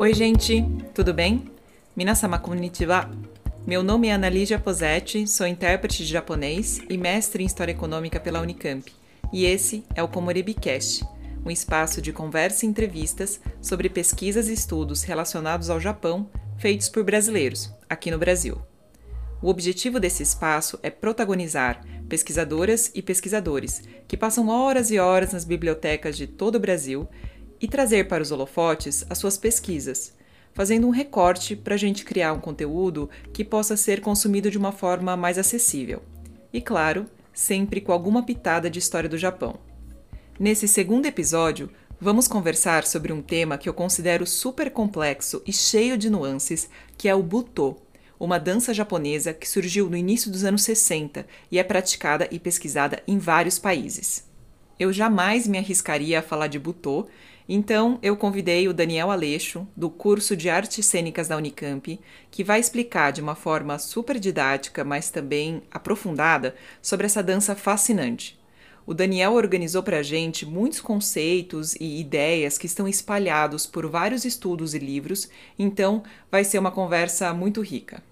Oi, gente, tudo bem? Minasama konnichiwa. Meu nome é Annalígia Posetti, sou intérprete de japonês e mestre em História Econômica pela Unicamp. E esse é o Komorebicast, um espaço de conversa e entrevistas sobre pesquisas e estudos relacionados ao Japão feitos por brasileiros, aqui no Brasil. O objetivo desse espaço é protagonizar pesquisadoras e pesquisadores que passam horas e horas nas bibliotecas de todo o Brasil e trazer para os holofotes as suas pesquisas, fazendo um recorte para a gente criar um conteúdo que possa ser consumido de uma forma mais acessível. E claro, sempre com alguma pitada de história do Japão. Nesse segundo episódio, vamos conversar sobre um tema que eu considero super complexo e cheio de nuances, que é o Butô, uma dança japonesa que surgiu no início dos anos 60 e é praticada e pesquisada em vários países. Eu jamais me arriscaria a falar de Butô, então eu convidei o Daniel Aleixo, do curso de Artes Cênicas da Unicamp, que vai explicar de uma forma super didática, mas também aprofundada, sobre essa dança fascinante. O Daniel organizou para a gente muitos conceitos e ideias que estão espalhados por vários estudos e livros, então vai ser uma conversa muito rica.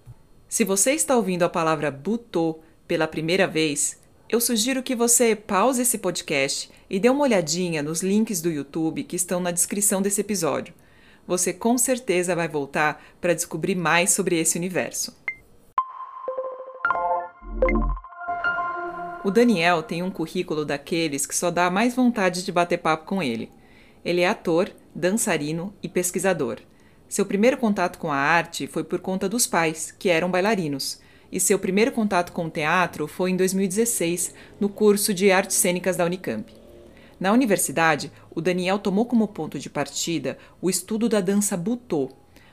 Se você está ouvindo a palavra Butô pela primeira vez, eu sugiro que você pause esse podcast e dê uma olhadinha nos links do YouTube que estão na descrição desse episódio. Você com certeza vai voltar para descobrir mais sobre esse universo. O Daniel tem um currículo daqueles que só dá mais vontade de bater papo com ele. Ele é ator, dançarino e pesquisador. Seu primeiro contato com a arte foi por conta dos pais, que eram bailarinos e seu primeiro contato com o teatro foi em 2016, no curso de Artes Cênicas da Unicamp. Na universidade, o Daniel tomou como ponto de partida o estudo da dança Butô,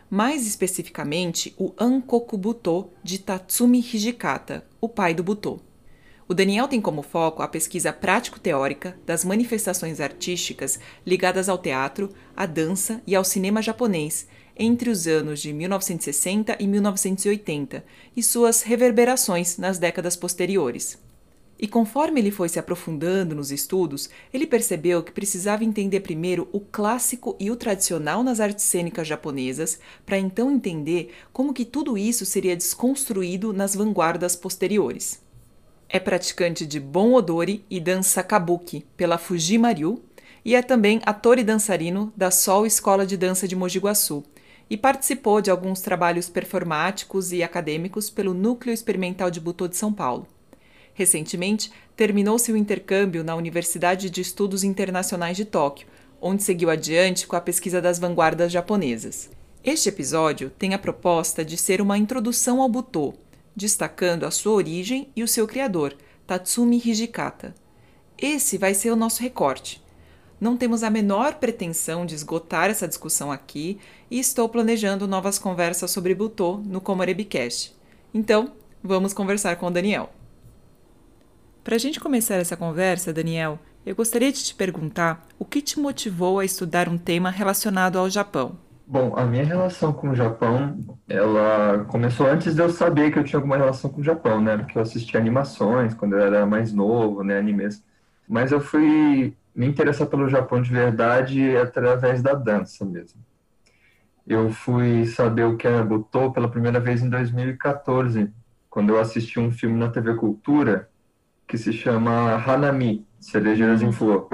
mais especificamente o Ankoku Butô de Tatsumi Hijikata, o pai do Butô. O Daniel tem como foco a pesquisa prático-teórica das manifestações artísticas ligadas ao teatro, à dança e ao cinema japonês entre os anos de 1960 e 1980 e suas reverberações nas décadas posteriores. E conforme ele foi se aprofundando nos estudos, ele percebeu que precisava entender primeiro o clássico e o tradicional nas artes cênicas japonesas, para então entender como que tudo isso seria desconstruído nas vanguardas posteriores. É praticante de Bon Odori e dança kabuki pela Fujimaryu e é também ator e dançarino da Sol Escola de Dança de Mogi Guaçu, e participou de alguns trabalhos performáticos e acadêmicos pelo Núcleo Experimental de Butô de São Paulo. Recentemente, terminou seu intercâmbio na Universidade de Estudos Internacionais de Tóquio, onde seguiu adiante com a pesquisa das vanguardas japonesas. Este episódio tem a proposta de ser uma introdução ao Butô, destacando a sua origem e o seu criador, Tatsumi Hijikata. Esse vai ser o nosso recorte. Não temos a menor pretensão de esgotar essa discussão aqui e estou planejando novas conversas sobre Butô no Comorebicast. Então, vamos conversar com o Daniel. Para a gente começar essa conversa, Daniel, eu gostaria de te perguntar o que te motivou a estudar um tema relacionado ao Japão. Bom, a minha relação com o Japão, ela começou antes de eu saber que eu tinha alguma relação com o Japão, né? Porque eu assistia animações quando eu era mais novo, né? Animes. Mas eu fui me interessar pelo Japão de verdade através da dança mesmo. Eu fui saber o que era Butô pela primeira vez em 2014, quando eu assisti um filme na TV Cultura que se chama Hanami, Cerejeiras em Flor.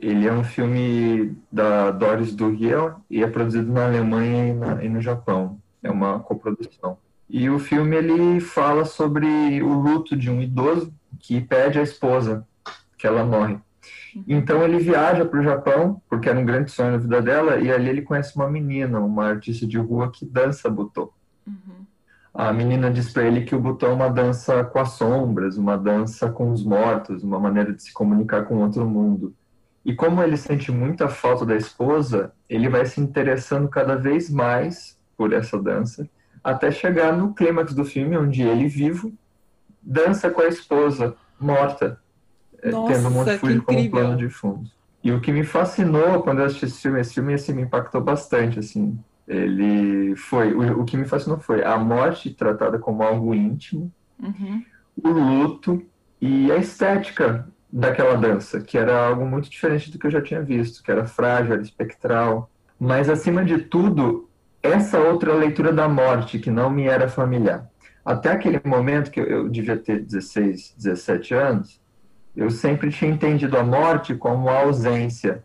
Ele é um filme da Doris Duriel e é produzido na Alemanha e, na, e no Japão. É uma coprodução. E o filme ele fala sobre o luto de um idoso que pede a esposa que ela morre. Então ele viaja para o Japão, porque era um grande sonho na vida dela, e ali ele conhece uma menina, uma artista de rua que dança butô. Uhum. A menina diz para ele que o butô é uma dança com as sombras, uma dança com os mortos, uma maneira de se comunicar com outro mundo. E como ele sente muita falta da esposa, ele vai se interessando cada vez mais por essa dança, até chegar no clímax do filme, onde ele, vivo, dança com a esposa morta, nossa, tendo um monte de fúria como plano de fundo. E o que me fascinou quando eu assisti esse filme, esse filme assim, me impactou bastante, assim. Ele foi, o, o que me fascinou foi a morte tratada como algo íntimo, uhum. o luto e a estética daquela dança, que era algo muito diferente do que eu já tinha visto, que era frágil, era espectral. Mas, acima de tudo, essa outra leitura da morte, que não me era familiar. Até aquele momento, que eu devia ter 16, 17 anos, eu sempre tinha entendido a morte como a ausência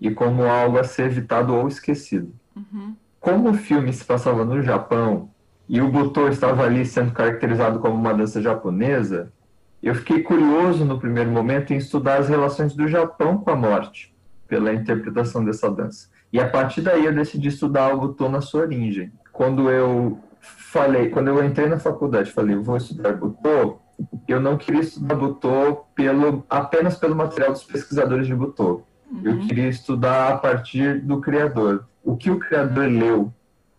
e como algo a ser evitado ou esquecido. Uhum. Como o filme se passava no Japão e o Butô estava ali sendo caracterizado como uma dança japonesa, eu fiquei curioso no primeiro momento em estudar as relações do Japão com a morte, pela interpretação dessa dança. E a partir daí eu decidi estudar o Butô na sua origem. Quando eu falei, quando eu entrei na faculdade, falei, vou estudar Butô, eu não queria estudar Butô pelo, apenas pelo material dos pesquisadores de Butô. Uhum. Eu queria estudar a partir do criador. O que o criador leu,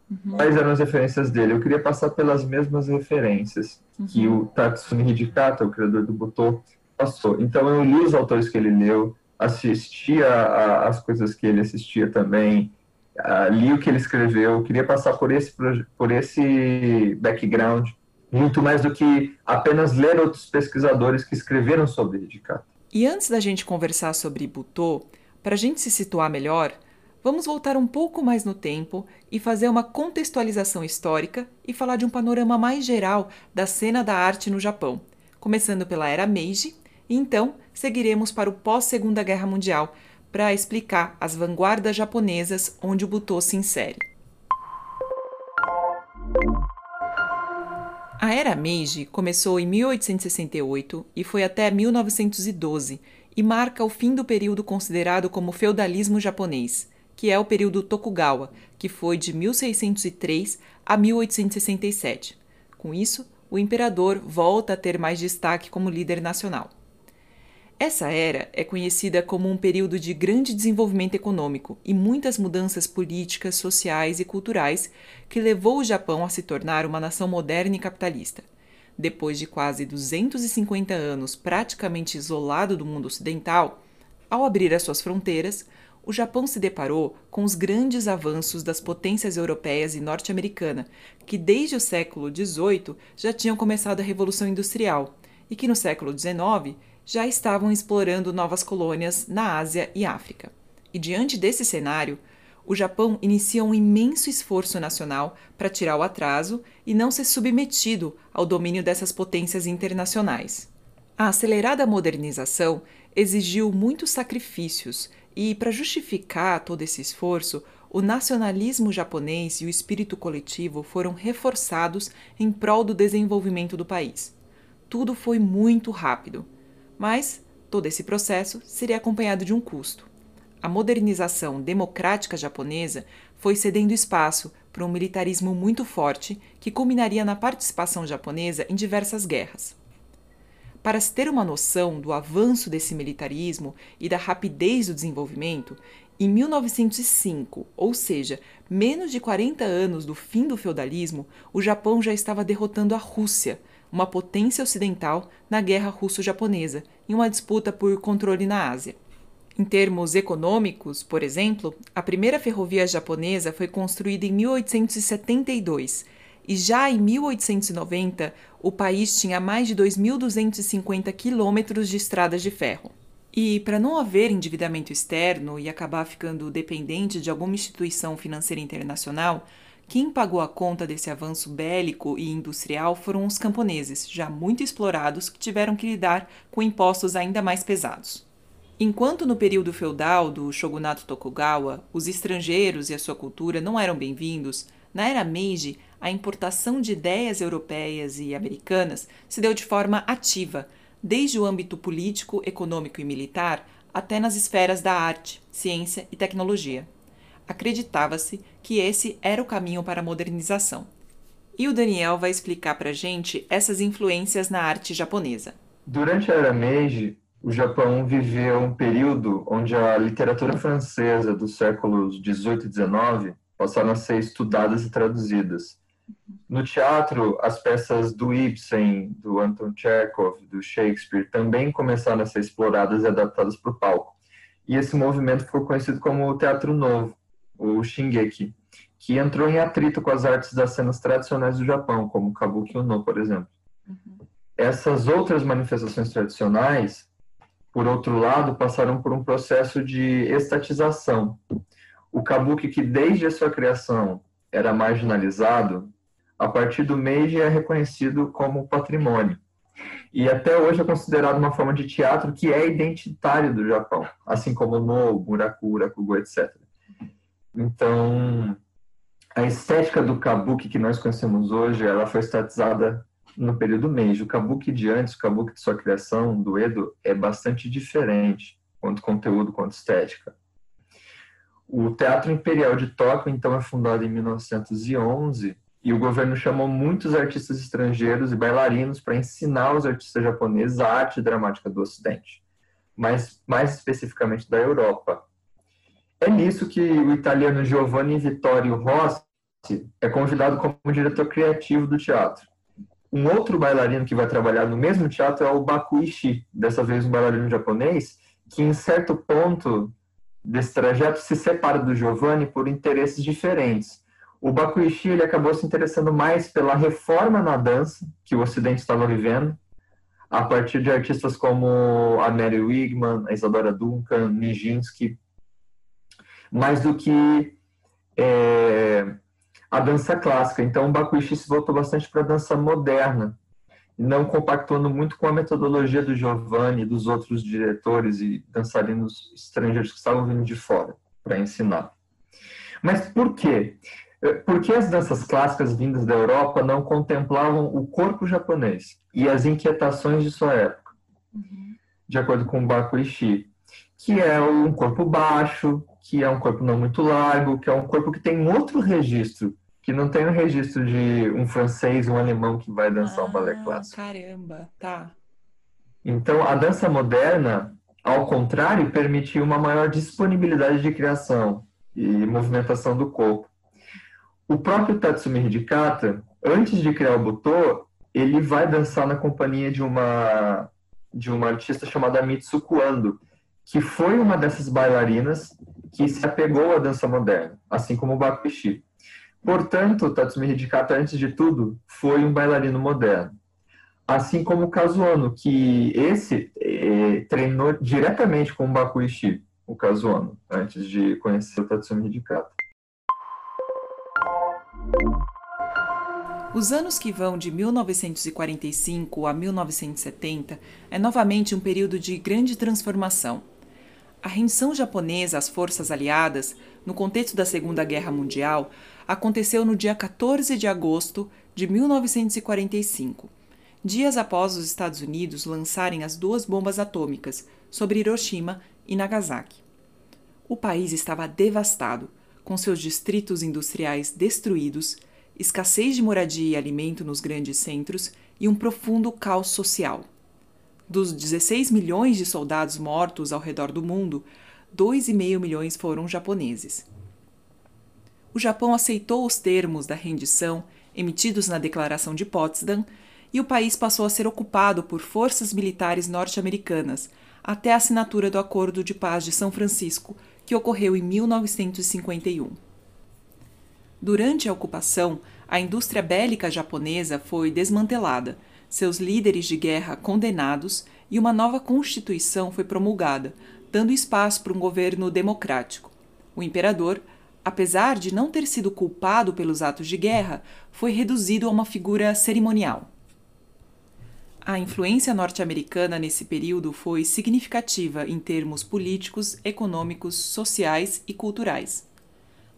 uhum. quais eram as referências dele. Eu queria passar pelas mesmas referências uhum. que o Tatsumi Hidikata, o criador do Butô, passou. Então eu li os autores que ele leu, assistia a, as coisas que ele assistia também, uh, li o que ele escreveu, eu queria passar por esse, por esse background, muito mais do que apenas ler outros pesquisadores que escreveram sobre Hidikata. E antes da gente conversar sobre Butô, para a gente se situar melhor, vamos voltar um pouco mais no tempo e fazer uma contextualização histórica e falar de um panorama mais geral da cena da arte no Japão, começando pela era Meiji, e então seguiremos para o pós-Segunda Guerra Mundial para explicar as vanguardas japonesas onde o Butô se insere. A era Meiji começou em 1868 e foi até 1912 e marca o fim do período considerado como feudalismo japonês, que é o período Tokugawa, que foi de 1603 a 1867. Com isso, o imperador volta a ter mais destaque como líder nacional. Essa era é conhecida como um período de grande desenvolvimento econômico e muitas mudanças políticas, sociais e culturais que levou o Japão a se tornar uma nação moderna e capitalista. Depois de quase 250 anos praticamente isolado do mundo ocidental, ao abrir as suas fronteiras, o Japão se deparou com os grandes avanços das potências europeias e norte-americana, que desde o século XVIII já tinham começado a Revolução Industrial e que no século XIX já estavam explorando novas colônias na Ásia e África. E diante desse cenário, o Japão inicia um imenso esforço nacional para tirar o atraso e não ser submetido ao domínio dessas potências internacionais. A acelerada modernização exigiu muitos sacrifícios e, para justificar todo esse esforço, o nacionalismo japonês e o espírito coletivo foram reforçados em prol do desenvolvimento do país. Tudo foi muito rápido. Mas todo esse processo seria acompanhado de um custo. A modernização democrática japonesa foi cedendo espaço para um militarismo muito forte que culminaria na participação japonesa em diversas guerras. Para se ter uma noção do avanço desse militarismo e da rapidez do desenvolvimento, em 1905, ou seja, menos de 40 anos do fim do feudalismo, o Japão já estava derrotando a Rússia, uma potência ocidental na Guerra Russo-Japonesa, em uma disputa por controle na Ásia. Em termos econômicos, por exemplo, a primeira ferrovia japonesa foi construída em 1872 e já em 1890 o país tinha mais de 2.250 quilômetros de estradas de ferro. E para não haver endividamento externo e acabar ficando dependente de alguma instituição financeira internacional, quem pagou a conta desse avanço bélico e industrial foram os camponeses, já muito explorados, que tiveram que lidar com impostos ainda mais pesados. Enquanto no período feudal do shogunato Tokugawa os estrangeiros e a sua cultura não eram bem-vindos, na era Meiji a importação de ideias europeias e americanas se deu de forma ativa, desde o âmbito político, econômico e militar até nas esferas da arte, ciência e tecnologia acreditava-se que esse era o caminho para a modernização. E o Daniel vai explicar para a gente essas influências na arte japonesa. Durante a Era Meiji, o Japão viveu um período onde a literatura francesa dos séculos 18 e 19 passaram a ser estudadas e traduzidas. No teatro, as peças do Ibsen, do Anton Chekhov, do Shakespeare também começaram a ser exploradas e adaptadas para o palco. E esse movimento ficou conhecido como o Teatro Novo o Shingeki. que entrou em atrito com as artes das cenas tradicionais do Japão, como o Kabuki no, por exemplo. Uhum. Essas outras manifestações tradicionais, por outro lado, passaram por um processo de estatização. O Kabuki, que desde a sua criação era marginalizado, a partir do Meiji é reconhecido como patrimônio. E até hoje é considerado uma forma de teatro que é identitário do Japão, assim como o No, Murakura, Kugo, etc. Então, a estética do kabuki que nós conhecemos hoje, ela foi estatizada no período Meiji. O kabuki de antes, o kabuki de sua criação, do Edo, é bastante diferente, quanto conteúdo, quanto estética. O Teatro Imperial de Tóquio, então, é fundado em 1911 e o governo chamou muitos artistas estrangeiros e bailarinos para ensinar os artistas japoneses a arte dramática do Ocidente, mas mais especificamente da Europa. É nisso que o italiano Giovanni Vittorio Rossi é convidado como diretor criativo do teatro. Um outro bailarino que vai trabalhar no mesmo teatro é o Baku Ishii, dessa vez um bailarino japonês, que em certo ponto desse trajeto se separa do Giovanni por interesses diferentes. O Bakuishi ele acabou se interessando mais pela reforma na dança que o Ocidente estava vivendo, a partir de artistas como a Mary Wigman, a Isadora Duncan, Nijinsky, mais do que é, a dança clássica. Então, o Bakuishi se voltou bastante para a dança moderna, não compactuando muito com a metodologia do Giovanni e dos outros diretores e dançarinos estrangeiros que estavam vindo de fora para ensinar. Mas por quê? Por que as danças clássicas vindas da Europa não contemplavam o corpo japonês e as inquietações de sua época? Uhum. De acordo com Bakuishi, que é um corpo baixo, que é um corpo não muito largo, que é um corpo que tem outro registro que não tem o registro de um francês, um alemão que vai dançar ah, um balé clássico. Caramba, tá. Então, a dança moderna, ao contrário, permitiu uma maior disponibilidade de criação e movimentação do corpo. O próprio Tatsumi Hidikata, antes de criar o Butô, ele vai dançar na companhia de uma de uma artista chamada Mitsuko Ando, que foi uma dessas bailarinas que se apegou à dança moderna, assim como o Bakushi. Portanto, Tatsumi Hidikata, antes de tudo, foi um bailarino moderno. Assim como o Kazuano, que esse eh, treinou diretamente com o Bakuishi, o Kazuano, antes de conhecer o Tatsumi Hidikata. Os anos que vão de 1945 a 1970 é novamente um período de grande transformação. A rendição japonesa às forças aliadas, no contexto da Segunda Guerra Mundial, aconteceu no dia 14 de agosto de 1945, dias após os Estados Unidos lançarem as duas bombas atômicas sobre Hiroshima e Nagasaki. O país estava devastado, com seus distritos industriais destruídos, escassez de moradia e alimento nos grandes centros e um profundo caos social. Dos 16 milhões de soldados mortos ao redor do mundo, 2,5 milhões foram japoneses o Japão aceitou os termos da rendição emitidos na Declaração de Potsdam e o país passou a ser ocupado por forças militares norte-americanas até a assinatura do Acordo de Paz de São Francisco, que ocorreu em 1951. Durante a ocupação, a indústria bélica japonesa foi desmantelada, seus líderes de guerra condenados e uma nova constituição foi promulgada, dando espaço para um governo democrático. O imperador apesar de não ter sido culpado pelos atos de guerra, foi reduzido a uma figura cerimonial. A influência norte-americana nesse período foi significativa em termos políticos, econômicos, sociais e culturais.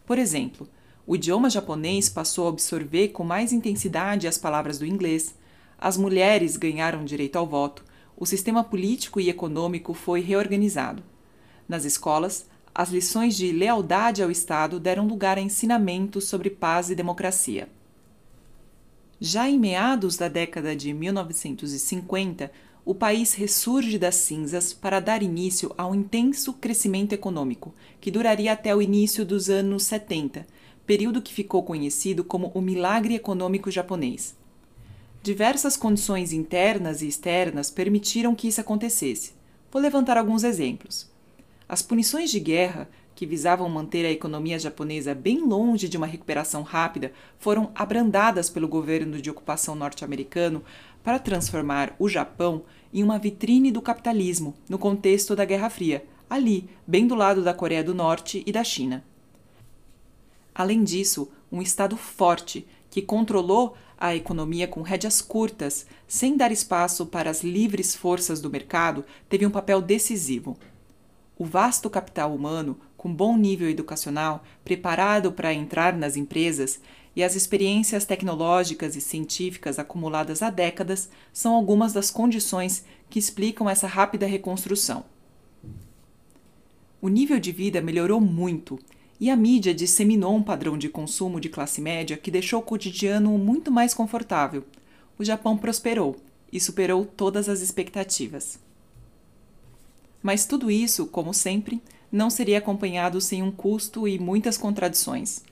Por exemplo, o idioma japonês passou a absorver com mais intensidade as palavras do inglês, as mulheres ganharam direito ao voto, o sistema político e econômico foi reorganizado. Nas escolas, as lições de lealdade ao Estado deram lugar a ensinamentos sobre paz e democracia. Já em meados da década de 1950, o país ressurge das cinzas para dar início a um intenso crescimento econômico, que duraria até o início dos anos 70, período que ficou conhecido como o milagre econômico japonês. Diversas condições internas e externas permitiram que isso acontecesse. Vou levantar alguns exemplos. As punições de guerra que visavam manter a economia japonesa bem longe de uma recuperação rápida, foram abrandadas pelo governo de ocupação norte-americano para transformar o Japão em uma vitrine do capitalismo no contexto da Guerra Fria, ali, bem do lado da Coreia do Norte e da China. Além disso, um Estado forte que controlou a economia com rédeas curtas, sem dar espaço para as livres forças do mercado, teve um papel decisivo. O vasto capital humano, com bom nível educacional, preparado para entrar nas empresas, e as experiências tecnológicas e científicas acumuladas há décadas são algumas das condições que explicam essa rápida reconstrução. O nível de vida melhorou muito e a mídia disseminou um padrão de consumo de classe média que deixou o cotidiano muito mais confortável. O Japão prosperou e superou todas as expectativas. Mas tudo isso, como sempre, não seria acompanhado sem um custo e muitas contradições.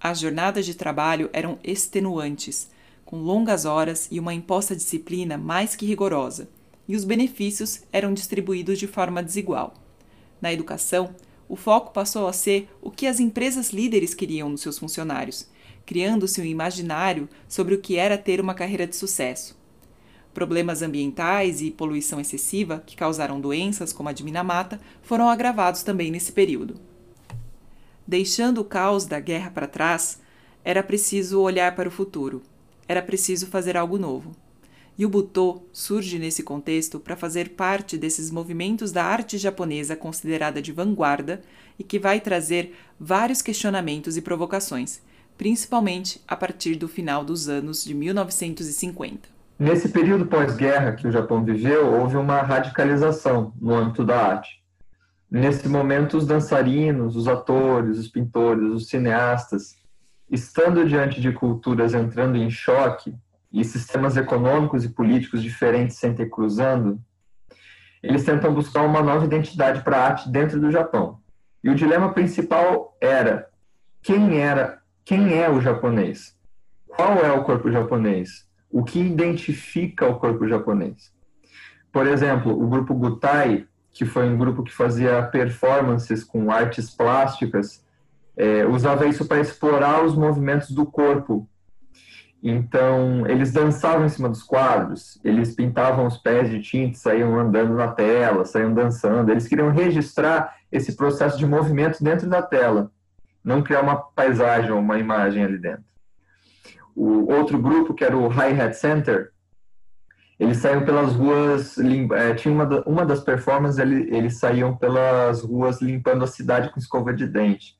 As jornadas de trabalho eram extenuantes, com longas horas e uma imposta disciplina mais que rigorosa, e os benefícios eram distribuídos de forma desigual. Na educação, o foco passou a ser o que as empresas líderes queriam nos seus funcionários, criando-se um imaginário sobre o que era ter uma carreira de sucesso. Problemas ambientais e poluição excessiva, que causaram doenças como a de Minamata, foram agravados também nesse período. Deixando o caos da guerra para trás, era preciso olhar para o futuro. Era preciso fazer algo novo. E o Butô surge nesse contexto para fazer parte desses movimentos da arte japonesa considerada de vanguarda e que vai trazer vários questionamentos e provocações, principalmente a partir do final dos anos de 1950. Nesse período pós-guerra que o Japão viveu, houve uma radicalização no âmbito da arte. Nesse momento, os dançarinos, os atores, os pintores, os cineastas, estando diante de culturas entrando em choque, e sistemas econômicos e políticos diferentes se intercruzando, eles tentam buscar uma nova identidade para a arte dentro do Japão. E o dilema principal era quem era, quem é o japonês? Qual é o corpo japonês? O que identifica o corpo japonês? Por exemplo, o grupo Gutai, que foi um grupo que fazia performances com artes plásticas, é, usava isso para explorar os movimentos do corpo então, eles dançavam em cima dos quadros, eles pintavam os pés de tinta, saíam andando na tela, saíam dançando. Eles queriam registrar esse processo de movimento dentro da tela, não criar uma paisagem ou uma imagem ali dentro. O outro grupo, que era o Hi-Hat Center, eles saíam pelas ruas, é, tinha uma, uma das performances, eles, eles saíam pelas ruas limpando a cidade com escova de dente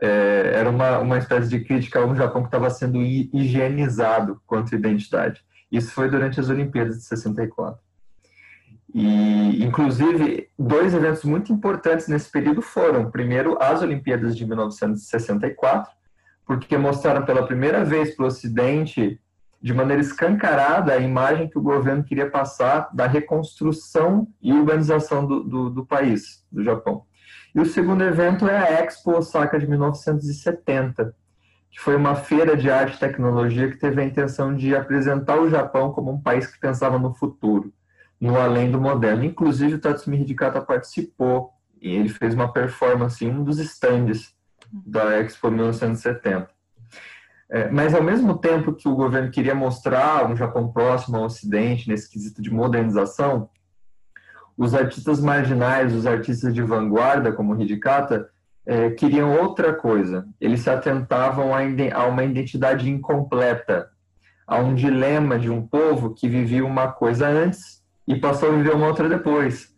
é, era uma, uma espécie de crítica ao Japão que estava sendo higienizado quanto à identidade. Isso foi durante as Olimpíadas de 64. E, inclusive, dois eventos muito importantes nesse período foram, primeiro, as Olimpíadas de 1964, porque mostraram pela primeira vez para o Ocidente, de maneira escancarada, a imagem que o governo queria passar da reconstrução e urbanização do, do, do país, do Japão. E o segundo evento é a Expo Osaka de 1970, que foi uma feira de arte e tecnologia que teve a intenção de apresentar o Japão como um país que pensava no futuro, no além do moderno. Inclusive, o Tatsumi Hidikata participou e ele fez uma performance em um dos estandes da Expo 1970. É, mas, ao mesmo tempo que o governo queria mostrar um Japão próximo ao Ocidente, nesse quesito de modernização, os artistas marginais, os artistas de vanguarda, como Hidikata, é, queriam outra coisa. Eles se atentavam a, a uma identidade incompleta, a um dilema de um povo que vivia uma coisa antes e passou a viver uma outra depois.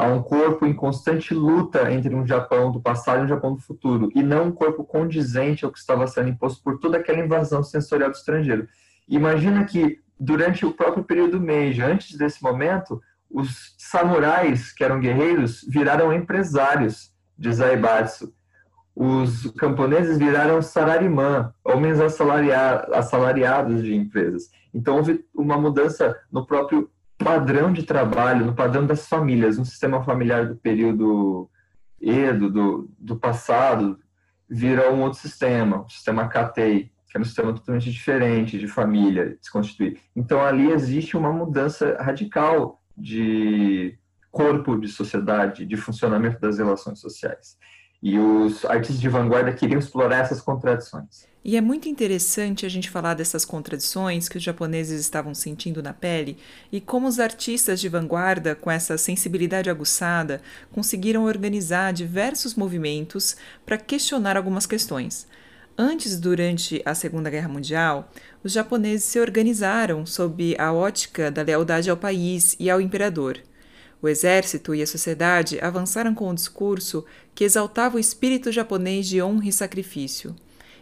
A um corpo em constante luta entre um Japão do passado e um Japão do futuro, e não um corpo condizente ao que estava sendo imposto por toda aquela invasão sensorial do estrangeiro. Imagina que, durante o próprio período Meiji, antes desse momento, os samurais, que eram guerreiros, viraram empresários de Zaibatsu. Os camponeses viraram salarimã, homens assalariados de empresas. Então houve uma mudança no próprio padrão de trabalho, no padrão das famílias. Um sistema familiar do período Edo, do, do passado, vira um outro sistema, o sistema Katei, que é um sistema totalmente diferente de família, se constituir. Então ali existe uma mudança radical de corpo de sociedade, de funcionamento das relações sociais. E os artistas de vanguarda queriam explorar essas contradições. E é muito interessante a gente falar dessas contradições que os japoneses estavam sentindo na pele e como os artistas de vanguarda, com essa sensibilidade aguçada, conseguiram organizar diversos movimentos para questionar algumas questões. Antes durante a Segunda Guerra Mundial, os japoneses se organizaram sob a ótica da lealdade ao país e ao imperador. O exército e a sociedade avançaram com um discurso que exaltava o espírito japonês de honra e sacrifício.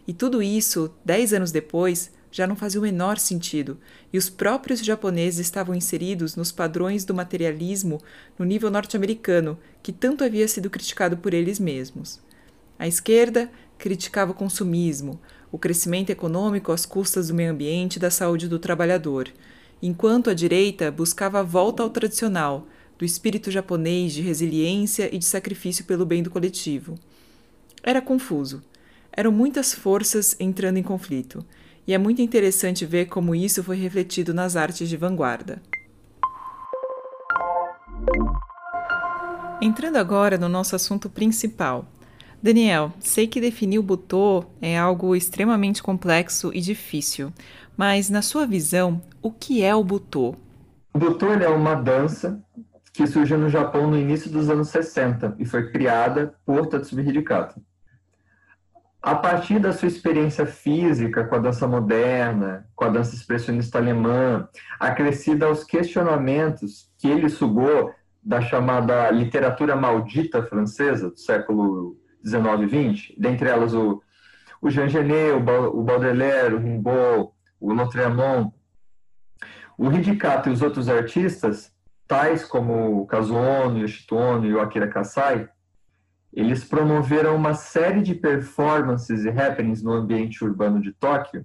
E tudo isso, dez anos depois, já não fazia o menor sentido, e os próprios japoneses estavam inseridos nos padrões do materialismo no nível norte-americano, que tanto havia sido criticado por eles mesmos. A esquerda criticava o consumismo, o crescimento econômico às custas do meio ambiente e da saúde do trabalhador, enquanto a direita buscava a volta ao tradicional, do espírito japonês de resiliência e de sacrifício pelo bem do coletivo. Era confuso. Eram muitas forças entrando em conflito, e é muito interessante ver como isso foi refletido nas artes de vanguarda. Entrando agora no nosso assunto principal. Daniel, sei que definir o butô é algo extremamente complexo e difícil, mas na sua visão, o que é o butô? O butô é uma dança que surgiu no Japão no início dos anos 60 e foi criada por Tatsumi Hidikata. A partir da sua experiência física com a dança moderna, com a dança expressionista alemã, acrescida aos questionamentos que ele sugou da chamada literatura maldita francesa do século 19 e 20, dentre elas o, o Jean Genet, o Baudelaire, o Rimbaud, o Lautréamont, o Hidikata e os outros artistas tais como o Kazuono, Yoshito Ono e o Akira Kasai, eles promoveram uma série de performances e happenings no ambiente urbano de Tóquio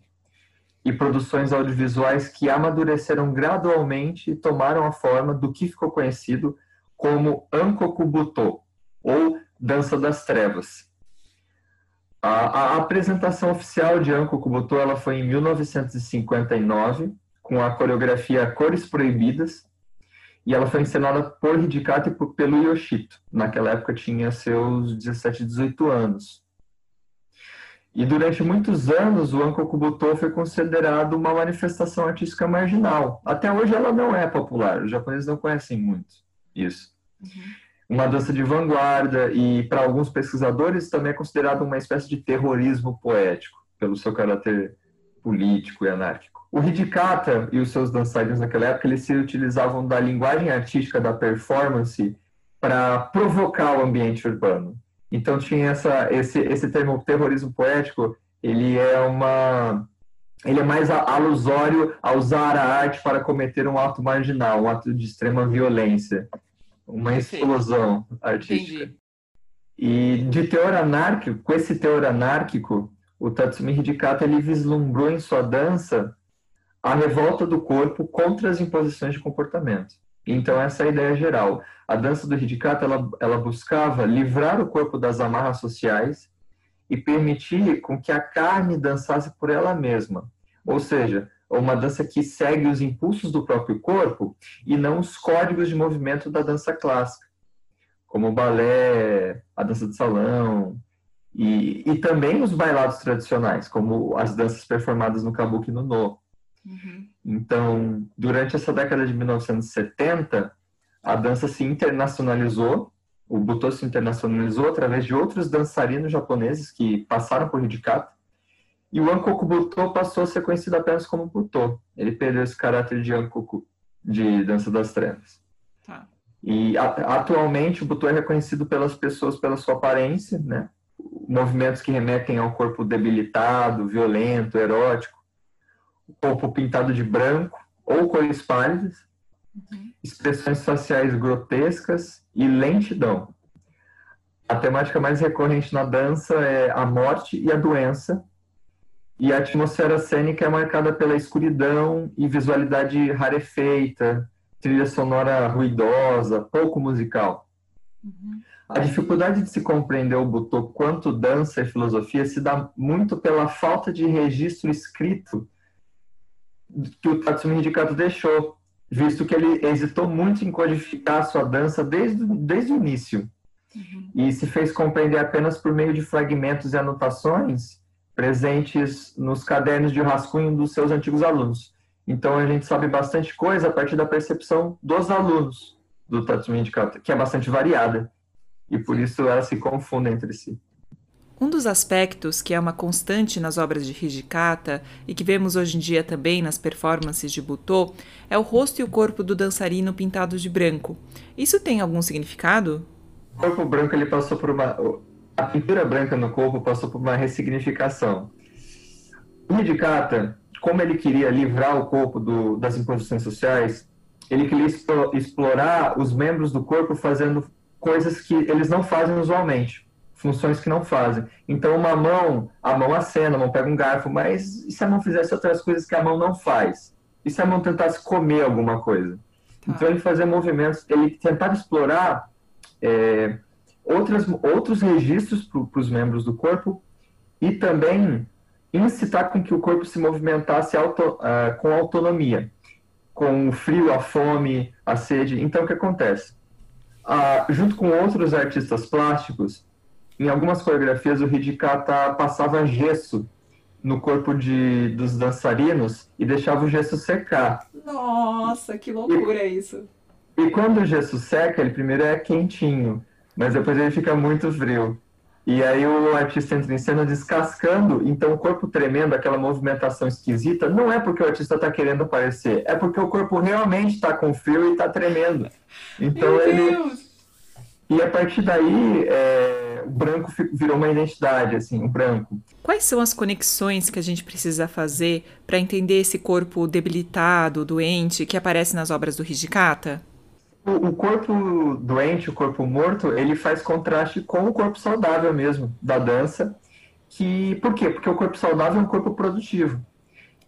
e produções audiovisuais que amadureceram gradualmente e tomaram a forma do que ficou conhecido como Ankoku Buto, ou Dança das Trevas. A, a apresentação oficial de Ankoku Buto ela foi em 1959, com a coreografia Cores Proibidas, e ela foi encenada por Hidikata e por, pelo Yoshito. Naquela época tinha seus 17, 18 anos. E durante muitos anos, o Ankoku Buto foi considerado uma manifestação artística marginal. Até hoje ela não é popular, os japoneses não conhecem muito isso. Uhum. Uma dança de vanguarda e, para alguns pesquisadores, também é considerado uma espécie de terrorismo poético, pelo seu caráter político e anárquico. O Hidikata e os seus dançarinos naquela época, eles se utilizavam da linguagem artística da performance para provocar o ambiente urbano. Então tinha essa esse esse termo terrorismo poético, ele é uma ele é mais alusório a usar a arte para cometer um ato marginal, um ato de extrema violência, uma explosão artística. Entendi. E de teor anárquico, com esse teor anárquico, o Tatsumi Hidikata ele vislumbrou em sua dança a revolta do corpo contra as imposições de comportamento. Então, essa é a ideia geral. A dança do Hidikata, ela, ela buscava livrar o corpo das amarras sociais e permitir com que a carne dançasse por ela mesma. Ou seja, uma dança que segue os impulsos do próprio corpo e não os códigos de movimento da dança clássica, como o balé, a dança de salão, e, e também os bailados tradicionais, como as danças performadas no kabuki no no. Uhum. Então, durante essa década de 1970, a dança se internacionalizou, o Butô se internacionalizou através de outros dançarinos japoneses que passaram por Hidikata, e o Ankoku Butô passou a ser conhecido apenas como Butô. Ele perdeu esse caráter de Ankoku, de dança das trevas. Tá. E a, atualmente o Butô é reconhecido pelas pessoas pela sua aparência, né? Movimentos que remetem ao corpo debilitado, violento, erótico, corpo pintado de branco ou cores pálidas, uhum. expressões faciais grotescas e lentidão. A temática mais recorrente na dança é a morte e a doença, e a atmosfera cênica é marcada pela escuridão e visualidade rarefeita, trilha sonora ruidosa, pouco musical. Uhum. A dificuldade de se compreender o Butô quanto dança e filosofia se dá muito pela falta de registro escrito que o Tatsumi Hidikato deixou, visto que ele hesitou muito em codificar a sua dança desde, desde o início. Uhum. E se fez compreender apenas por meio de fragmentos e anotações presentes nos cadernos de rascunho dos seus antigos alunos. Então a gente sabe bastante coisa a partir da percepção dos alunos do Tatsumi Indicata, que é bastante variada. E por isso elas se confundem entre si. Um dos aspectos que é uma constante nas obras de Hijikata e que vemos hoje em dia também nas performances de Butô é o rosto e o corpo do dançarino pintados de branco. Isso tem algum significado? O corpo branco ele passou por uma a pintura branca no corpo passou por uma ressignificação. O Hijikata, como ele queria livrar o corpo do, das imposições sociais, ele queria explorar os membros do corpo fazendo coisas que eles não fazem usualmente funções que não fazem. Então, uma mão, a mão acena, a mão pega um garfo, mas e se a mão fizesse outras coisas que a mão não faz? E se a mão tentasse comer alguma coisa? Tá. Então, ele fazia movimentos, ele tentava explorar é, outras, outros registros para os membros do corpo e também incitar com que o corpo se movimentasse auto, uh, com autonomia, com o frio, a fome, a sede. Então, o que acontece? Uh, junto com outros artistas plásticos, em algumas coreografias o Hidikata passava gesso no corpo de, dos dançarinos e deixava o gesso secar. Nossa, que loucura é isso! E quando o gesso seca, ele primeiro é quentinho, mas depois ele fica muito frio. E aí o artista entra em cena descascando, então o corpo tremendo, aquela movimentação esquisita, não é porque o artista está querendo aparecer, é porque o corpo realmente está com frio e está tremendo. Então Meu ele. Deus. E a partir daí, é o branco virou uma identidade, assim, o branco. Quais são as conexões que a gente precisa fazer para entender esse corpo debilitado, doente, que aparece nas obras do Hijikata? O, corpo doente, o corpo morto, ele faz contraste com o corpo saudável mesmo, da dança. Que, por quê? Porque o corpo saudável é um corpo produtivo.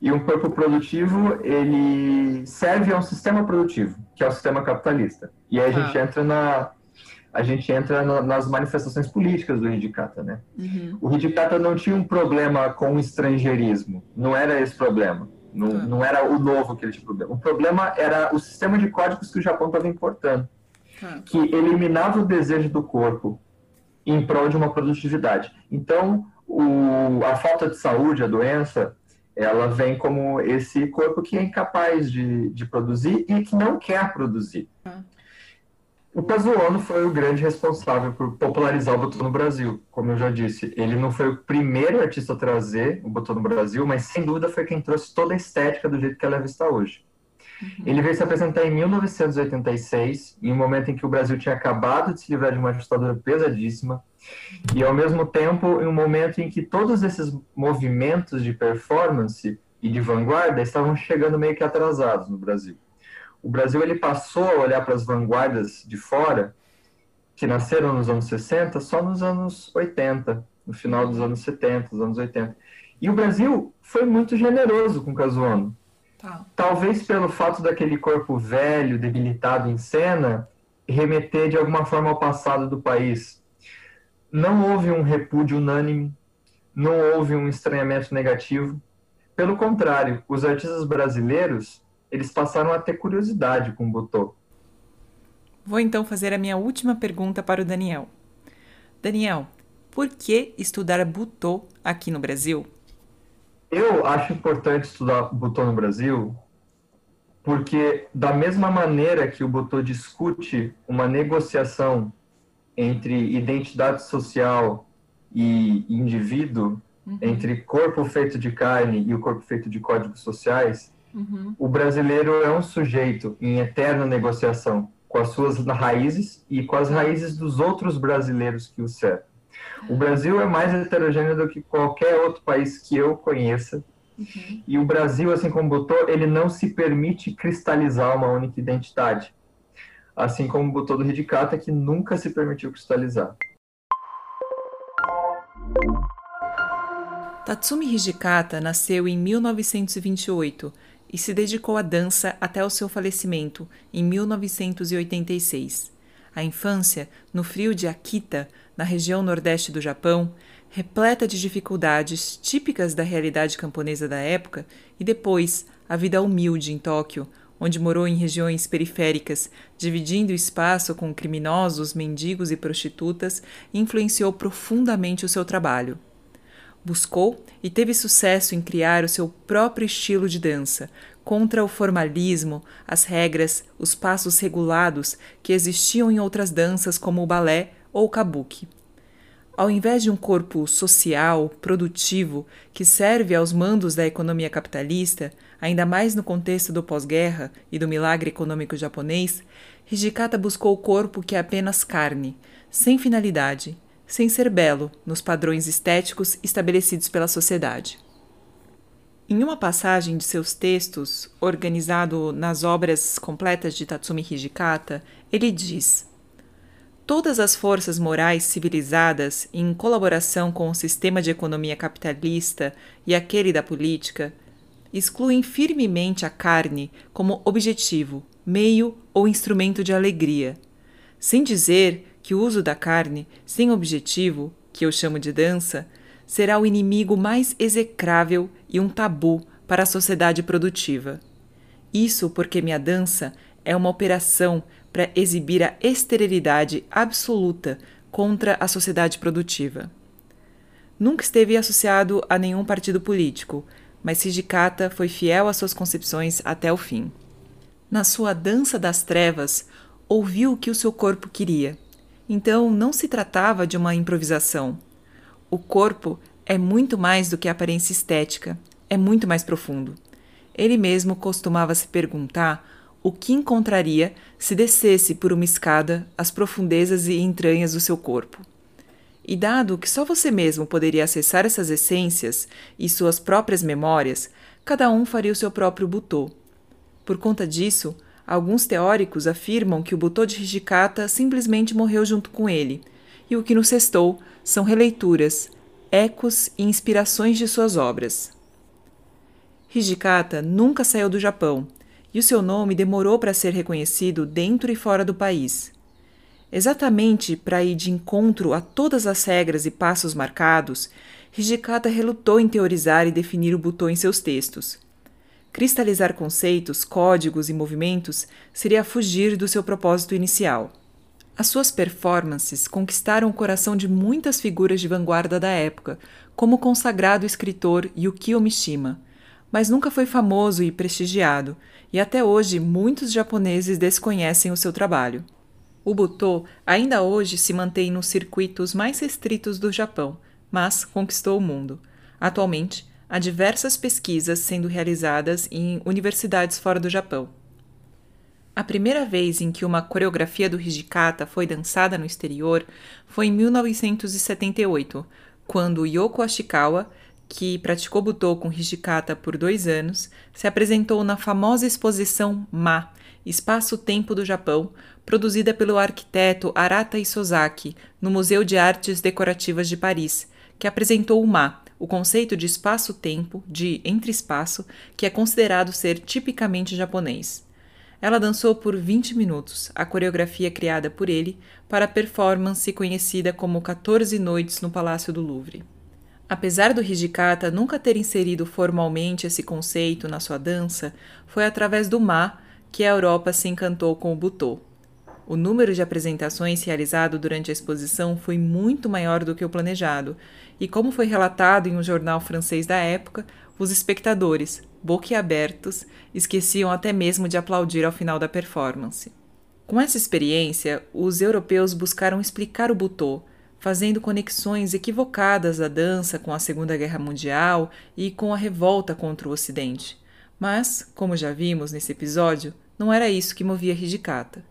E um corpo produtivo, ele serve a um sistema produtivo, que é o sistema capitalista. E aí a gente ah. entra na, a gente entra nas manifestações políticas do Hidikata, né? Uhum. O Hidikata não tinha um problema com o estrangeirismo, não era esse problema. Não, uhum. não era o novo que ele tinha problema. O problema era o sistema de códigos que o Japão estava importando, uhum. que eliminava o desejo do corpo em prol de uma produtividade. Então, o, a falta de saúde, a doença, ela vem como esse corpo que é incapaz de, de produzir e que não quer produzir. O Pazuello foi o grande responsável por popularizar o botão no Brasil, como eu já disse. Ele não foi o primeiro artista a trazer o botão no Brasil, mas sem dúvida foi quem trouxe toda a estética do jeito que ela é vista hoje. Uhum. Ele veio se apresentar em 1986, em um momento em que o Brasil tinha acabado de se livrar de uma ditadura pesadíssima, e ao mesmo tempo em um momento em que todos esses movimentos de performance e de vanguarda estavam chegando meio que atrasados no Brasil o Brasil ele passou a olhar para as vanguardas de fora, que nasceram nos anos 60, só nos anos 80, no final dos anos 70, dos anos 80. E o Brasil foi muito generoso com o Casuano. Tá. Talvez pelo fato daquele corpo velho, debilitado em cena, remeter de alguma forma ao passado do país. Não houve um repúdio unânime, não houve um estranhamento negativo. Pelo contrário, os artistas brasileiros eles passaram a ter curiosidade com o Butô. Vou então fazer a minha última pergunta para o Daniel. Daniel, por que estudar Butô aqui no Brasil? Eu acho importante estudar Butô no Brasil porque, da mesma maneira que o Butô discute uma negociação entre identidade social e indivíduo, uhum. entre corpo feito de carne e o corpo feito de códigos sociais, Uhum. O brasileiro é um sujeito em eterna negociação com as suas raízes e com as raízes dos outros brasileiros que o cercam. O Brasil é mais heterogêneo do que qualquer outro país que eu conheça. Uhum. E o Brasil, assim como botou, ele não se permite cristalizar uma única identidade. Assim como botou do Hidikata, que nunca se permitiu cristalizar. Tatsumi Hijikata nasceu em 1928 e se dedicou à dança até o seu falecimento em 1986. A infância, no frio de Akita, na região nordeste do Japão, repleta de dificuldades típicas da realidade camponesa da época, e depois a vida humilde em Tóquio, onde morou em regiões periféricas, dividindo espaço com criminosos, mendigos e prostitutas, influenciou profundamente o seu trabalho. Buscou e teve sucesso em criar o seu próprio estilo de dança, contra o formalismo, as regras, os passos regulados que existiam em outras danças como o balé ou o kabuki. Ao invés de um corpo social, produtivo, que serve aos mandos da economia capitalista, ainda mais no contexto do pós-guerra e do milagre econômico japonês, Hijikata buscou o corpo que é apenas carne, sem finalidade, sem ser belo nos padrões estéticos estabelecidos pela sociedade. Em uma passagem de seus textos, organizado nas obras completas de Tatsumi Hijikata, ele diz: Todas as forças morais civilizadas, em colaboração com o sistema de economia capitalista e aquele da política, excluem firmemente a carne como objetivo, meio ou instrumento de alegria, sem dizer que o uso da carne sem objetivo, que eu chamo de dança, será o inimigo mais execrável e um tabu para a sociedade produtiva. Isso porque minha dança é uma operação para exibir a esterilidade absoluta contra a sociedade produtiva. Nunca esteve associado a nenhum partido político, mas Hijikata foi fiel às suas concepções até o fim. Na sua dança das trevas, ouviu o que o seu corpo queria. Então não se tratava de uma improvisação. O corpo é muito mais do que aparência estética, é muito mais profundo. Ele mesmo costumava se perguntar o que encontraria se descesse por uma escada as profundezas e entranhas do seu corpo. E dado que só você mesmo poderia acessar essas essências e suas próprias memórias, cada um faria o seu próprio butô. Por conta disso, alguns teóricos afirmam que o butô de Hijikata simplesmente morreu junto com ele, e o que nos restou são releituras, ecos e inspirações de suas obras. Hijikata nunca saiu do Japão e o seu nome demorou para ser reconhecido dentro e fora do país. Exatamente para ir de encontro a todas as regras e passos marcados, Hijikata relutou em teorizar e definir o Butô em seus textos. Cristalizar conceitos, códigos e movimentos seria fugir do seu propósito inicial. As suas performances conquistaram o coração de muitas figuras de vanguarda da época, como o consagrado escritor Yukio Mishima, mas nunca foi famoso e prestigiado, e até hoje muitos japoneses desconhecem o seu trabalho. O Butô ainda hoje se mantém nos circuitos mais restritos do Japão, mas conquistou o mundo. Atualmente, há diversas pesquisas sendo realizadas em universidades fora do Japão. A primeira vez em que uma coreografia do Hijikata foi dançada no exterior foi em 1978, quando Yoko Ashikawa que praticou butô com Hijikata por dois anos, se apresentou na famosa exposição Ma, Espaço-Tempo do Japão, produzida pelo arquiteto Arata Isozaki no Museu de Artes Decorativas de Paris, que apresentou o Ma, o conceito de espaço-tempo, de entre-espaço, que é considerado ser tipicamente japonês. Ela dançou por 20 minutos, a coreografia criada por ele, para a performance conhecida como 14 Noites no Palácio do Louvre. Apesar do Hijikata nunca ter inserido formalmente esse conceito na sua dança, foi através do Ma que a Europa se encantou com o Butô. O número de apresentações realizado durante a exposição foi muito maior do que o planejado, e como foi relatado em um jornal francês da época, os espectadores, boquiabertos, esqueciam até mesmo de aplaudir ao final da performance. Com essa experiência, os europeus buscaram explicar o Butô, fazendo conexões equivocadas da dança com a Segunda Guerra Mundial e com a revolta contra o Ocidente. Mas, como já vimos nesse episódio, não era isso que movia Hijikata.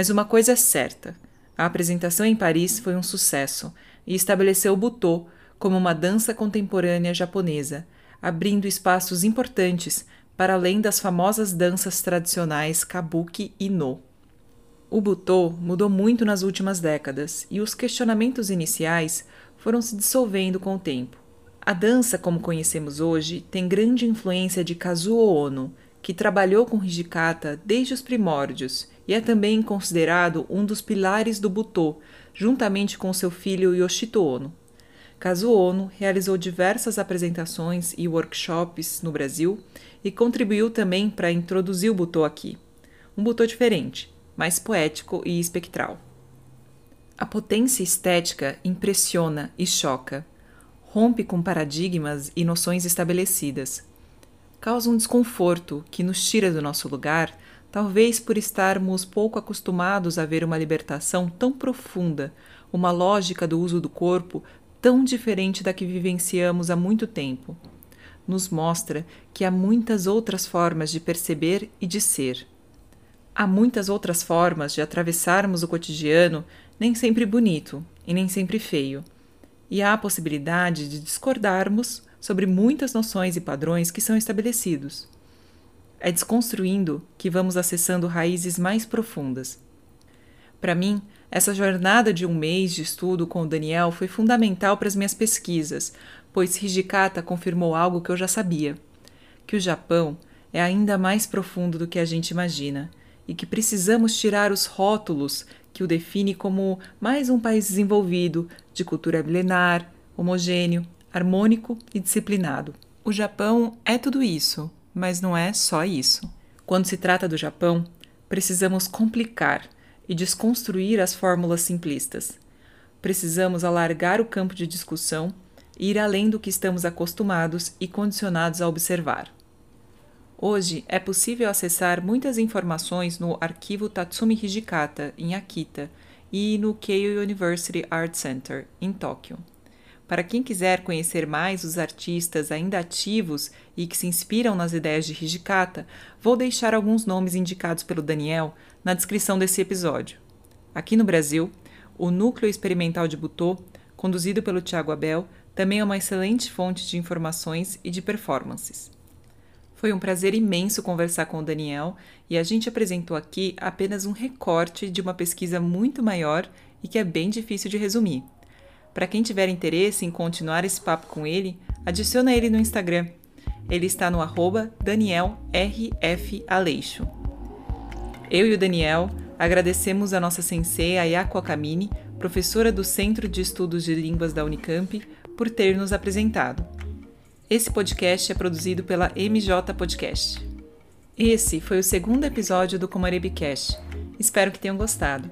Mas uma coisa é certa: a apresentação em Paris foi um sucesso e estabeleceu o Butô como uma dança contemporânea japonesa, abrindo espaços importantes para além das famosas danças tradicionais Kabuki e No. O Butô mudou muito nas últimas décadas e os questionamentos iniciais foram se dissolvendo com o tempo. A dança, como conhecemos hoje, tem grande influência de Kazuo Ono, que trabalhou com Hijikata desde os primórdios e é também considerado um dos pilares do Butô, juntamente com seu filho Yoshito Ono. Kazuo realizou diversas apresentações e workshops no Brasil e contribuiu também para introduzir o butô aqui. Um butô diferente, mais poético e espectral. A potência estética impressiona e choca, rompe com paradigmas e noções estabelecidas. Causa um desconforto que nos tira do nosso lugar, talvez por estarmos pouco acostumados a ver uma libertação tão profunda, uma lógica do uso do corpo tão diferente da que vivenciamos há muito tempo. Nos mostra que há muitas outras formas de perceber e de ser. Há muitas outras formas de atravessarmos o cotidiano, nem sempre bonito e nem sempre feio. E há a possibilidade de discordarmos sobre muitas noções e padrões que são estabelecidos. É desconstruindo que vamos acessando raízes mais profundas. Para mim, essa jornada de um mês de estudo com o Daniel foi fundamental para as minhas pesquisas, pois Hijikata confirmou algo que eu já sabia: que o Japão é ainda mais profundo do que a gente imagina e que precisamos tirar os rótulos que o define como mais um país desenvolvido, de cultura milenar, homogêneo, harmônico e disciplinado. O Japão é tudo isso, mas não é só isso. Quando se trata do Japão, precisamos complicar e desconstruir as fórmulas simplistas. Precisamos alargar o campo de discussão e ir além do que estamos acostumados e condicionados a observar. Hoje é possível acessar muitas informações no arquivo Tatsumi Hijikata, em Akita, e no Keio University Art Center, em Tóquio. Para quem quiser conhecer mais os artistas ainda ativos e que se inspiram nas ideias de Hijikata, vou deixar alguns nomes indicados pelo Daniel na descrição desse episódio. Aqui no Brasil, o Núcleo Experimental de Butô, conduzido pelo Tiago Abel, também é uma excelente fonte de informações e de performances. Foi um prazer imenso conversar com o Daniel e a gente apresentou aqui apenas um recorte de uma pesquisa muito maior e que é bem difícil de resumir. Para quem tiver interesse em continuar esse papo com ele, adiciona ele no Instagram. Ele está no arroba DanielRFAleixo. Eu e o Daniel agradecemos a nossa sensei Ayako Akamine, professora do Centro de Estudos de Línguas da Unicamp, por ter nos apresentado. Esse podcast é produzido pela MJ Podcast. Esse foi o segundo episódio do Comarebicast. Espero que tenham gostado.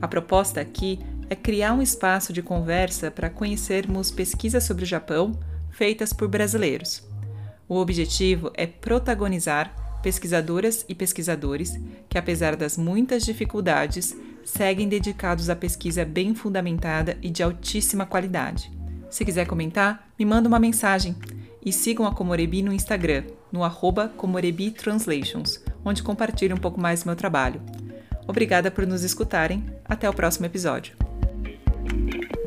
A proposta aqui é criar um espaço de conversa para conhecermos pesquisas sobre o Japão feitas por brasileiros. O objetivo é protagonizar pesquisadoras e pesquisadores que, apesar das muitas dificuldades, seguem dedicados à pesquisa bem fundamentada e de altíssima qualidade. Se quiser comentar, me manda uma mensagem e sigam a Comorebi no Instagram, no arroba Comorebi Translations, onde compartilho um pouco mais do meu trabalho. Obrigada por nos escutarem. Até o próximo episódio. Thank you.